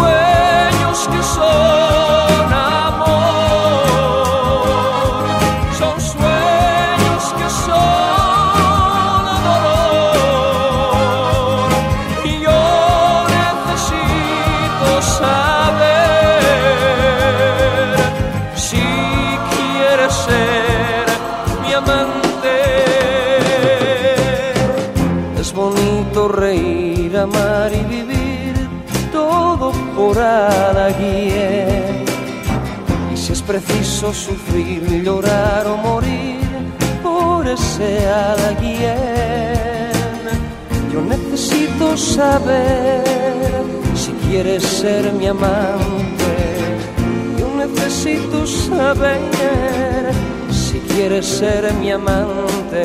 sueños que son amor, son sueños que son dolor. Y yo necesito saber si quieres ser mi amante. Es bonito reír, amar y por alguien. Y si es preciso sufrir, llorar o morir por ese alguien, yo necesito saber si quieres ser mi amante. Yo necesito saber si quieres ser mi amante.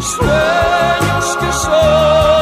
Sueños que son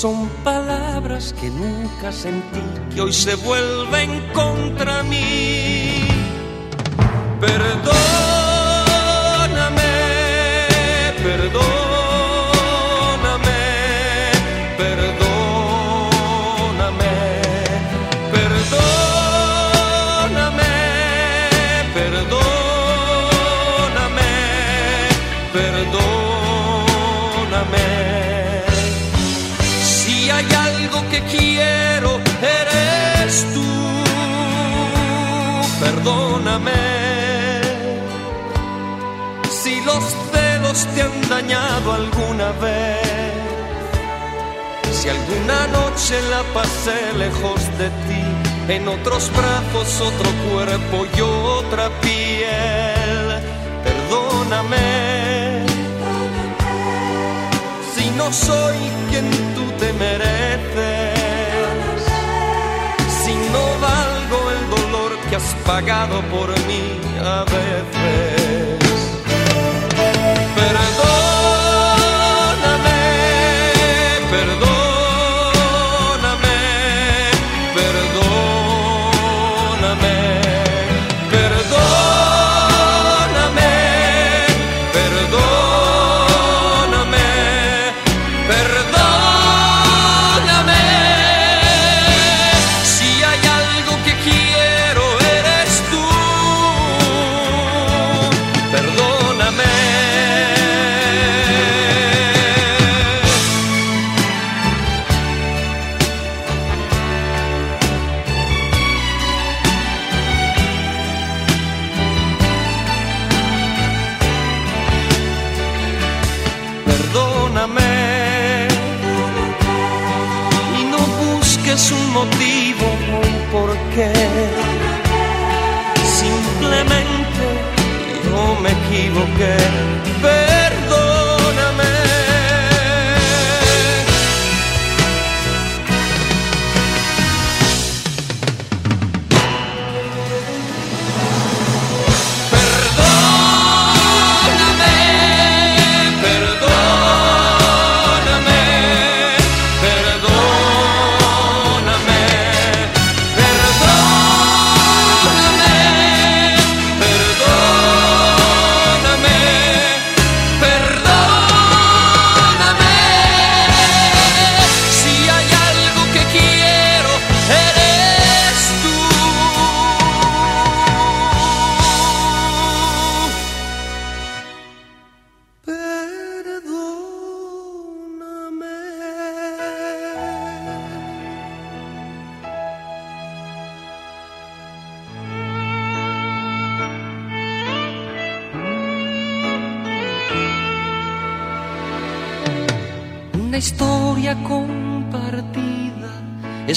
Son palabras que nunca sentí, que hoy se vuelven contra mí. algo que quiero eres tú. Perdóname si los celos te han dañado alguna vez. Si alguna noche la pasé lejos de ti, en otros brazos, otro cuerpo y otra piel. Perdóname no soy quien tú te mereces, si no valgo el dolor que has pagado por mí a veces.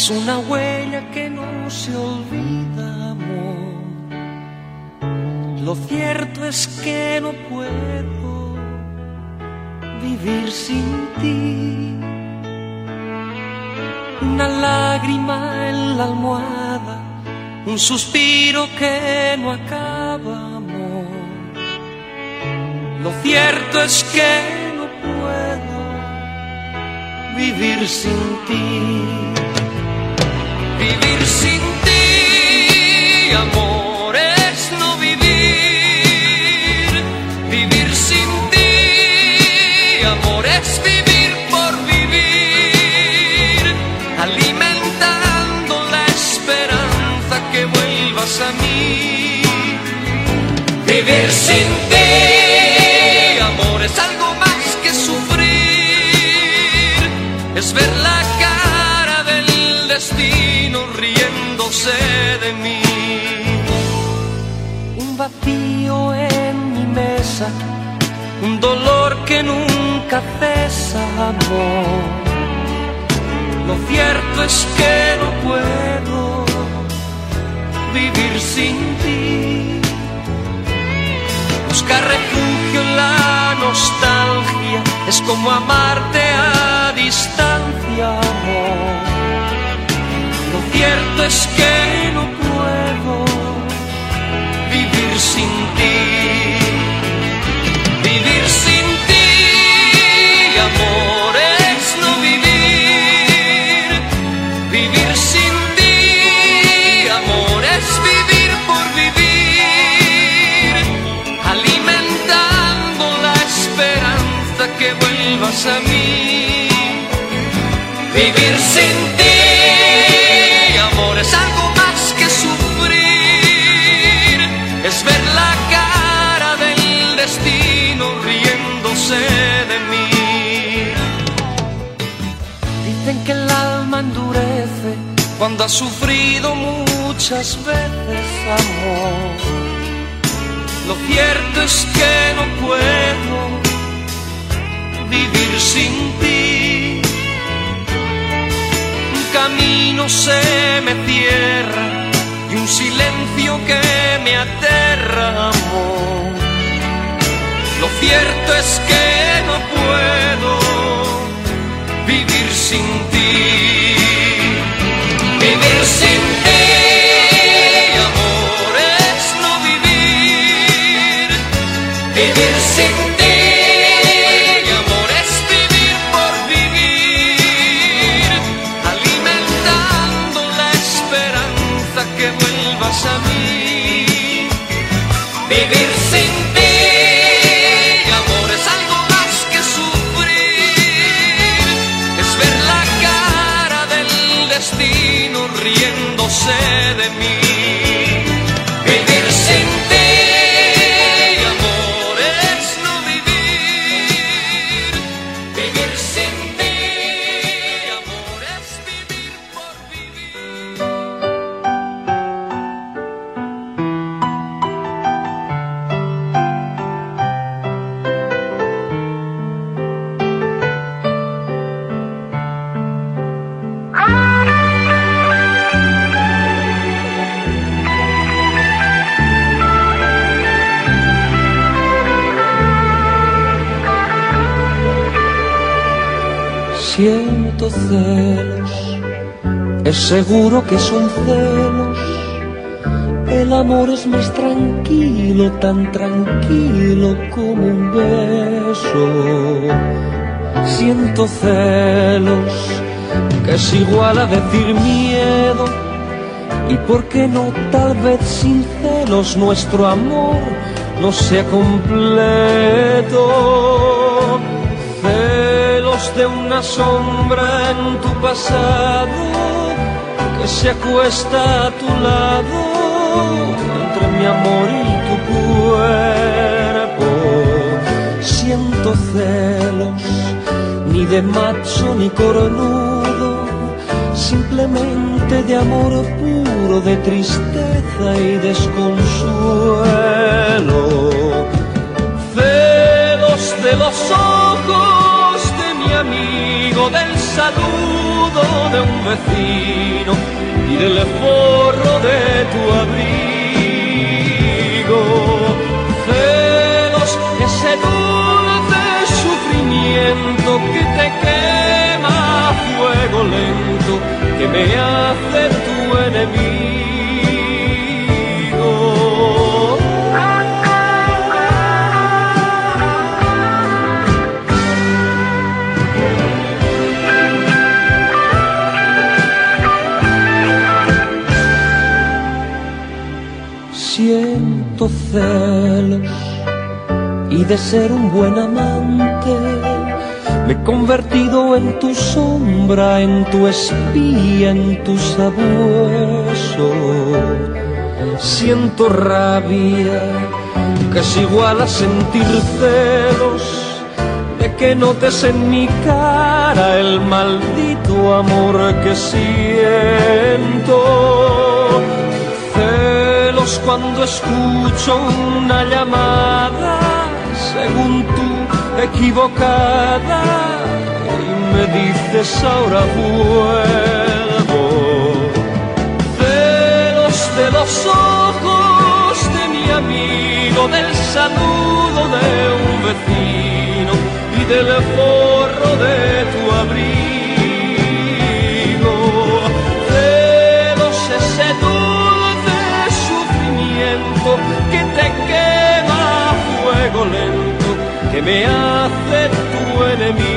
Es una huella que no se olvida, amor. Lo cierto es que no puedo vivir sin ti. Una lágrima en la almohada, un suspiro que no acaba, amor. Lo cierto es que no puedo vivir sin ti. Vivir sin ti, amor, es no vivir. Vivir sin ti, amor, es vivir por vivir. Alimentando la esperanza que vuelvas a mí. Vivir sin ti, vacío en mi mesa, un dolor que nunca cesa, amor. Lo cierto es que no puedo vivir sin ti. Buscar refugio en la nostalgia es como amarte a distancia, amor. Lo cierto es que no puedo sin ti. Vivir sin ti, amor, es no vivir. Vivir sin ti, amor, es vivir por vivir. Alimentando la esperanza que vuelvas a mí. Vivir sin ti, cuando ha sufrido muchas veces amor. Lo cierto es que no puedo vivir sin ti. Un camino se me cierra y un silencio que me aterra, amor. Lo cierto es que no puedo vivir sin ti. Vivir sin ti, amor, es no vivir. Vivir sin ti, amor, es vivir por vivir. Alimentando la esperanza que vuelvas a mí. Vivir sin riéndose de mí. Seguro que son celos. El amor es más tranquilo, tan tranquilo como un beso. Siento celos, que es igual a decir miedo. Y por qué no, tal vez sin celos, nuestro amor no sea completo celos de una sombra en tu pasado que se acuesta a tu lado entre mi amor y tu cuerpo. Siento celos, ni de macho ni cornudo, simplemente de amor puro, de tristeza y desconsuelo celos de los ojos de mi amigo, del saludo de un vecino y del forro de tu abrigo. Celos, ese dulce sufrimiento que te quema a fuego lento, que me hace tu enemigo. De ser un buen amante me he convertido en tu sombra, en tu espía, en tu sabueso. Siento rabia que es igual a sentir celos de que notes en mi cara el maldito amor que siento celos cuando escucho una llamada, según equivocada, y me dices ahora vuelvo. Celos de los ojos de mi amigo, del saludo de un vecino y del forro de tu abrigo. Me hace tu enemigo.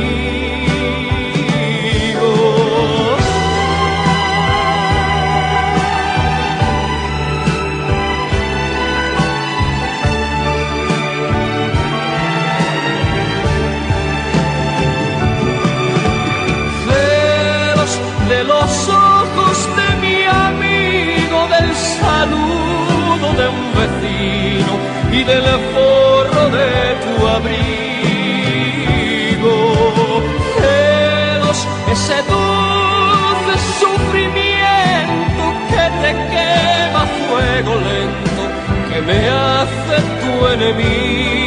celos de los ojos de mi amigo, del saludo de un vecino y del forro de abrigo. Celos, ese dulce sufrimiento que te quema fuego lento, que me hace tu enemigo.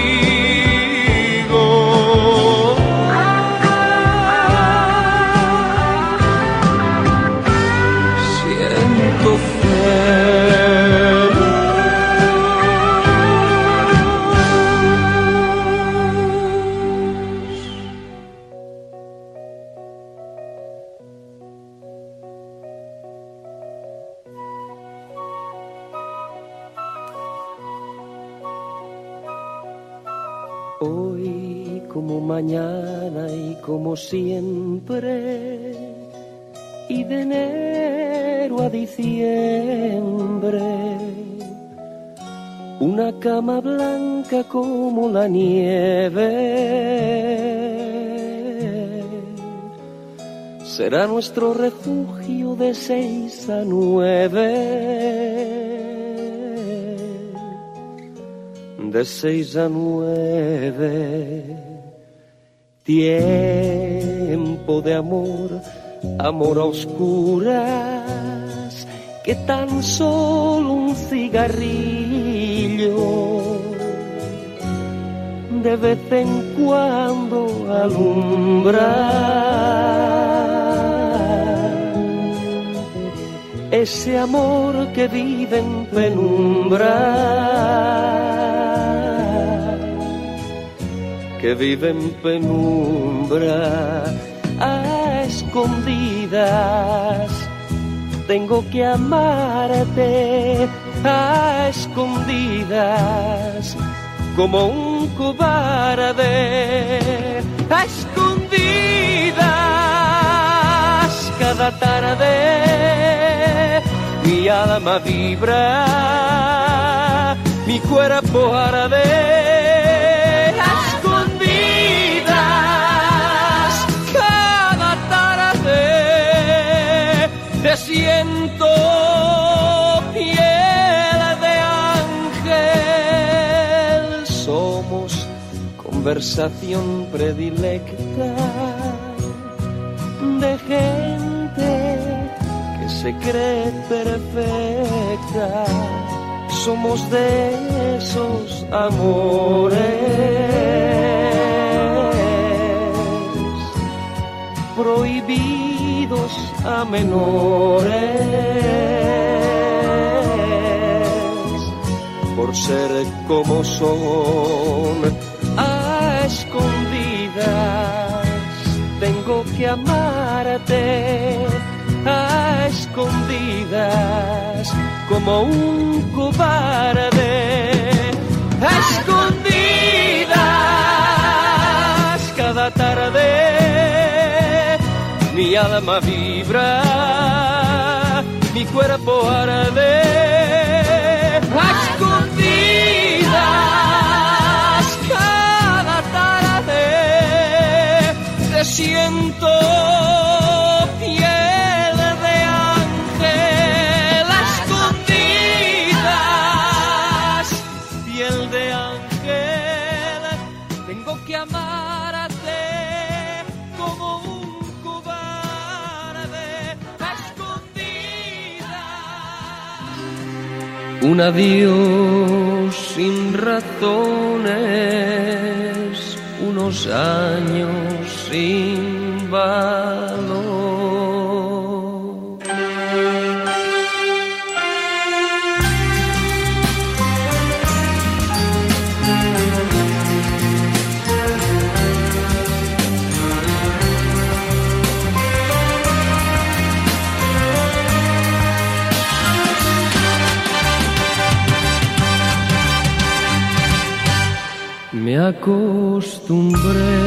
Cama blanca como la nieve. Será nuestro refugio de seis a nueve. de seis a nueve. Tiempo de amor, amor a oscuras, que tan solo un cigarrillo de vez en cuando alumbra. Ese amor que vive en penumbra que vive en penumbra a escondidas. Tengo que amarte a escondidas como un cobarde a escondidas cada tarde mi alma vibra mi cuerpo arde conversación predilecta de gente que se cree perfecta. Somos de esos amores prohibidos a menores por ser como son que amarte a escondidas como un cobarde a escondidas cada tarde mi alma vibra, mi cuerpo arde. Siento piel de ángel. Escondidas, piel de ángel, tengo que amarte como un Un adiós sin razones, unos años sin valor. Me acostumbré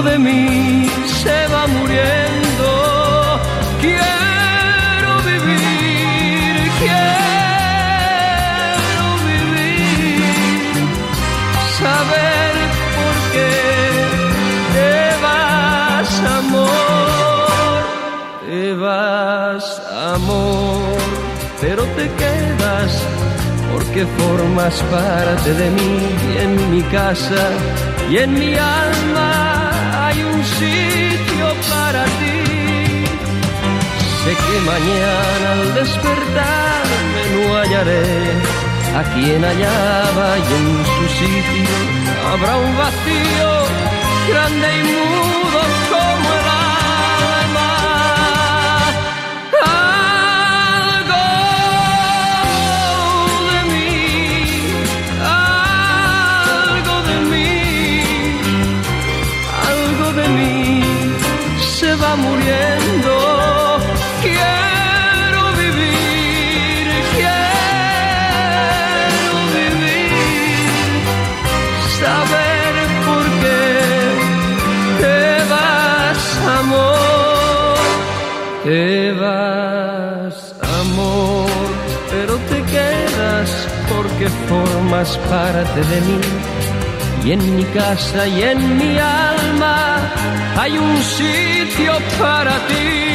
de mí, se va muriendo. Quiero vivir, quiero vivir, saber por qué te vas, amor, te vas, amor, pero te quedas porque formas parte de mí y en mi casa y en mi alma un sitio para ti. Sé que mañana al despertarme no hallaré a quien hallaba y en su sitio habrá un vacío grande y mudo formas parte de mí. Y en mi casa y en mi alma hay un sitio para ti.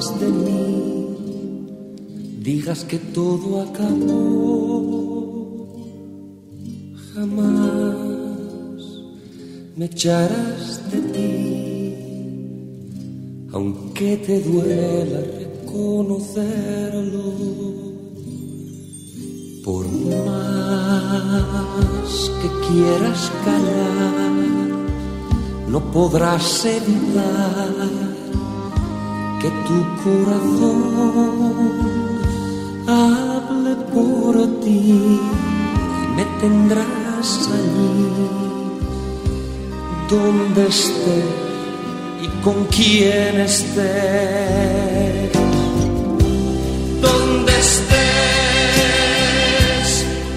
De mí. Digas que todo acabó, jamás me echarás de ti, aunque te duela reconocerlo por más que quieras callar, no podrás evitar que tu corazón hable por ti me tendrás allí donde esté y con quien esté. Donde estés,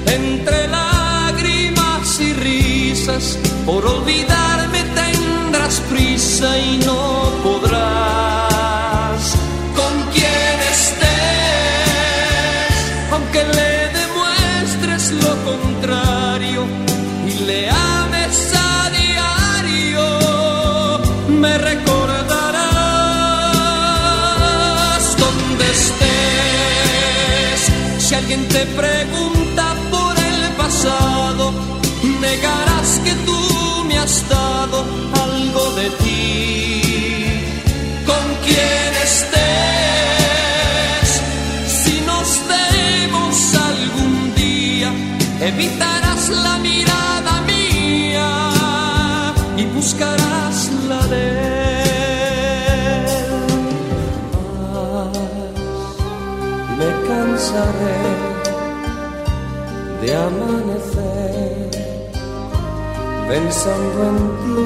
entre lágrimas y risas, por olvidarme tendrás prisa y no y le ames a diario, me recordarás donde estés. Si alguien te pregunta por el pasado, negarás que tú me has dado algo de ti. Con quien estés, si nos vemos algún día, evitarás amanecer pensando en ti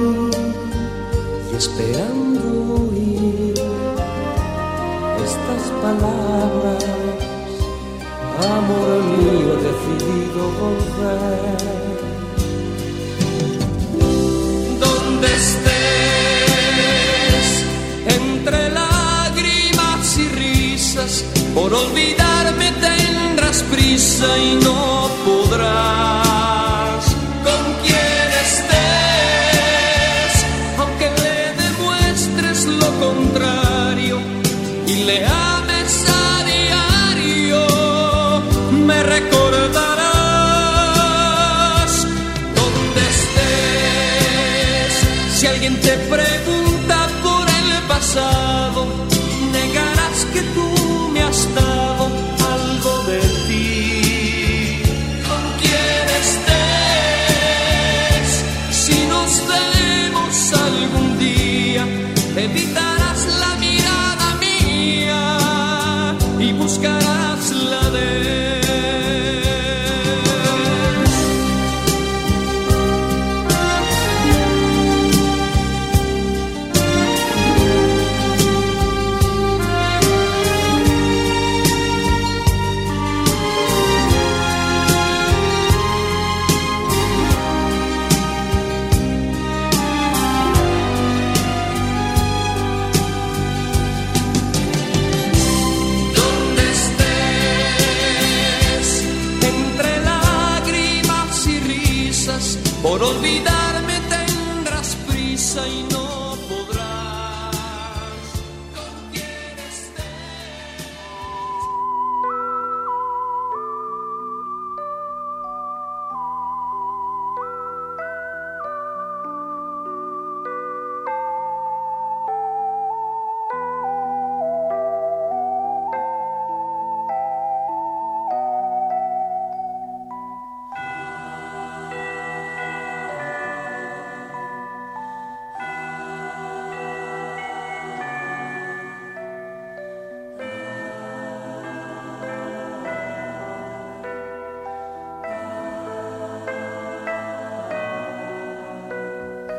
y esperando oír estas palabras. Amor mío, decidido volver. Donde estés, entre lágrimas y risas, por olvidarme tendrás prisa y no adorar. Podrás.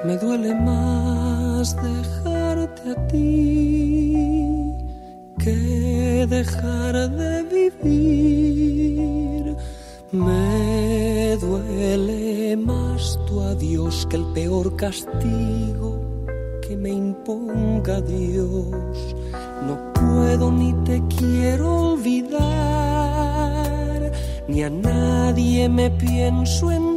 Me duele más dejarte a ti que dejar de vivir. Me duele más tu adiós que el peor castigo que me imponga Dios. No puedo ni te quiero olvidar, ni a nadie me pienso en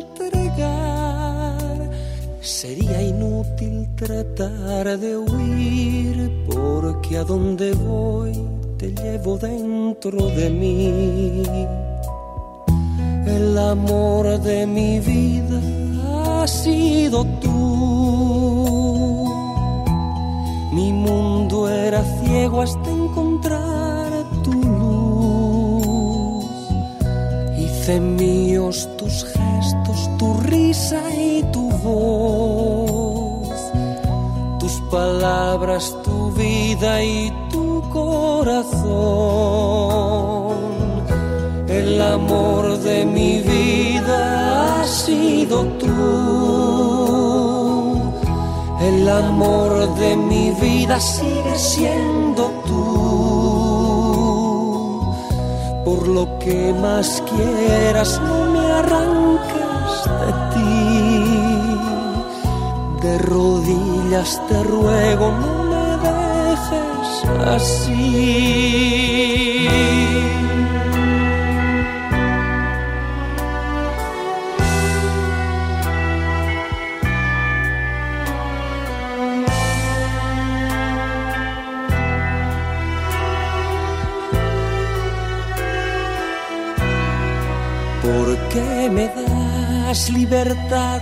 tratar de huir porque a donde voy te llevo dentro de mí. El amor de mi vida ha sido tú. Mi mundo era ciego hasta encontrar tu luz. Hice míos tus gestos, tu risa y tu voz, palabras, tu vida y tu corazón. El amor de mi vida ha sido tú. El amor de mi vida sigue siendo tú. Por lo que más quieras, no me arranques de ti rodillas te ruego, no me dejes así. ¿Por qué me das libertad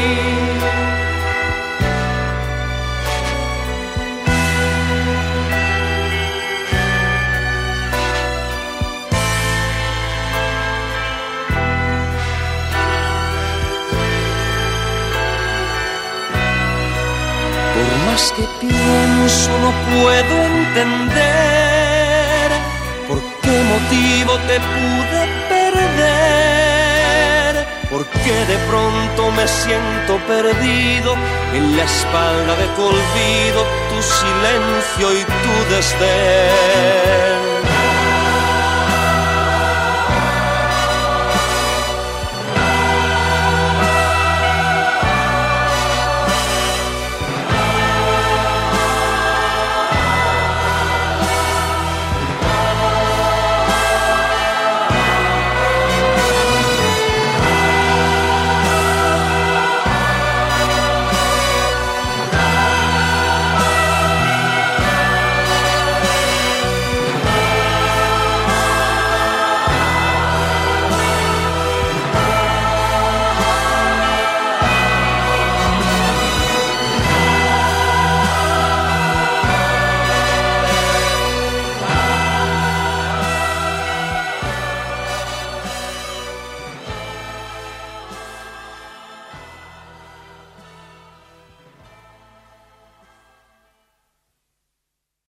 Que pienso no puedo entender por qué motivo te pude perder, por qué de pronto me siento perdido en la espalda de tu olvido, tu silencio y tu desdén.